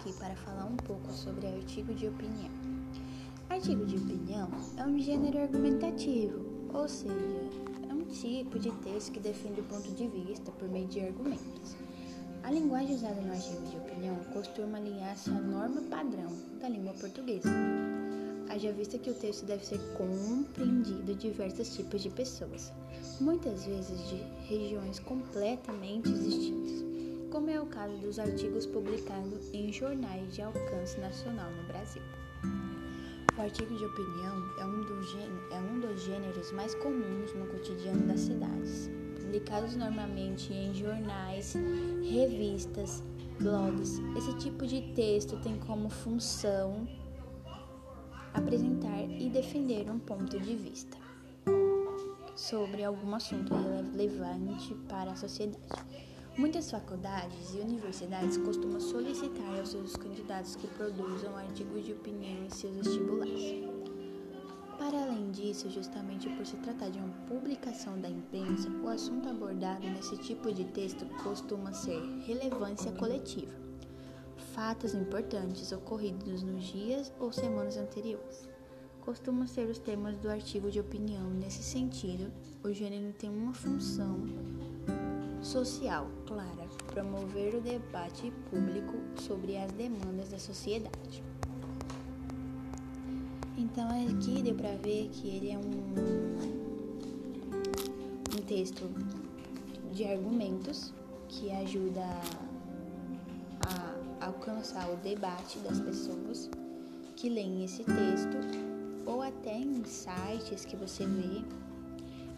aqui para falar um pouco sobre artigo de opinião. Artigo de opinião é um gênero argumentativo, ou seja, é um tipo de texto que defende o ponto de vista por meio de argumentos. A linguagem usada no artigo de opinião costuma alinhar-se à norma padrão da língua portuguesa. Haja vista que o texto deve ser compreendido de diversos tipos de pessoas, muitas vezes de regiões completamente distintas como é o caso dos artigos publicados em jornais de alcance nacional no Brasil. O artigo de opinião é um, dos é um dos gêneros mais comuns no cotidiano das cidades, publicados normalmente em jornais, revistas, blogs. Esse tipo de texto tem como função apresentar e defender um ponto de vista sobre algum assunto relevante para a sociedade. Muitas faculdades e universidades costumam solicitar aos seus candidatos que produzam artigos de opinião em seus vestibulares. Para além disso, justamente por se tratar de uma publicação da imprensa, o assunto abordado nesse tipo de texto costuma ser relevância coletiva, fatos importantes ocorridos nos dias ou semanas anteriores. Costumam ser os temas do artigo de opinião. Nesse sentido, o gênero tem uma função social clara, promover o debate público sobre as demandas da sociedade. Então aqui deu para ver que ele é um, um texto de argumentos que ajuda a alcançar o debate das pessoas que leem esse texto ou até em sites que você vê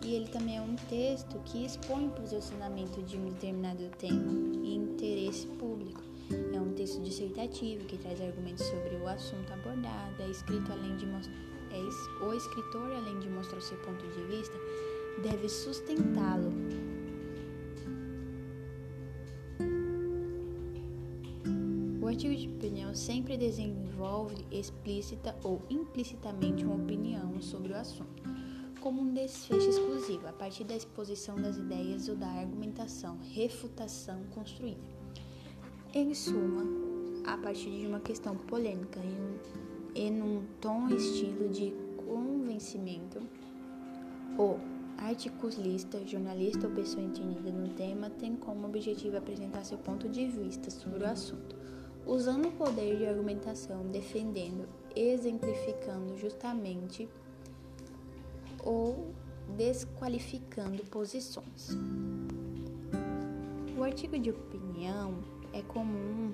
e ele também é um texto que expõe o posicionamento de um determinado tema e interesse público. É um texto dissertativo que traz argumentos sobre o assunto abordado, é escrito além de é, o escritor, além de mostrar seu ponto de vista, deve sustentá-lo. O artigo de opinião sempre desenvolve explícita ou implicitamente uma opinião sobre o assunto como um desfecho exclusivo, a partir da exposição das ideias ou da argumentação, refutação construída. Em suma, a partir de uma questão polêmica e, num tom estilo de convencimento, o articulista, jornalista ou pessoa entendida no tema tem como objetivo apresentar seu ponto de vista sobre o assunto, usando o poder de argumentação, defendendo, exemplificando justamente desqualificando posições. O artigo de opinião é comum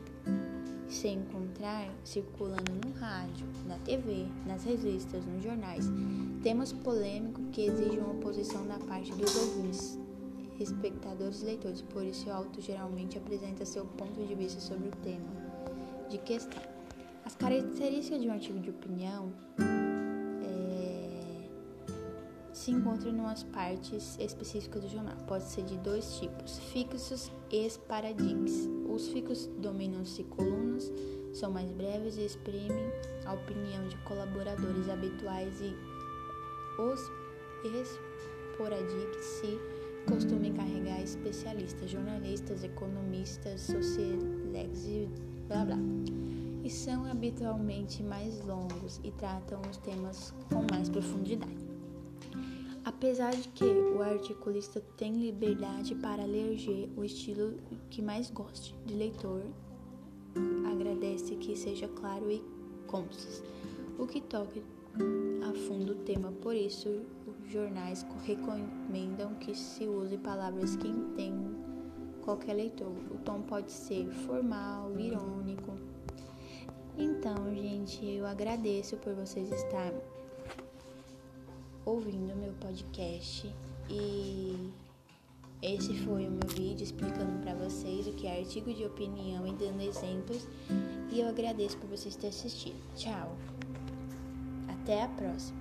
se encontrar circulando no rádio, na TV, nas revistas, nos jornais. Temas polêmicos que exigem uma oposição da parte dos ouvintes, espectadores e leitores. Por isso, o autor geralmente apresenta seu ponto de vista sobre o tema de questão. As características de um artigo de opinião se encontra em umas partes específicas do jornal. Pode ser de dois tipos, fixos e paradigmas. Os fixos dominam-se colunas, são mais breves e exprimem a opinião de colaboradores habituais e os esporádicos se costumam carregar especialistas, jornalistas, economistas, sociólogos e blá blá. E são habitualmente mais longos e tratam os temas com mais profundidade. Apesar de que o articulista tem liberdade para eleger o estilo que mais goste de leitor, agradece que seja claro e conciso, o que toque a fundo o tema, por isso os jornais recomendam que se use palavras que entendam qualquer leitor. O tom pode ser formal, irônico. Então, gente, eu agradeço por vocês estarem ouvindo meu podcast e esse foi o meu vídeo explicando para vocês o que é artigo de opinião e dando exemplos. E eu agradeço por vocês terem assistido. Tchau. Até a próxima.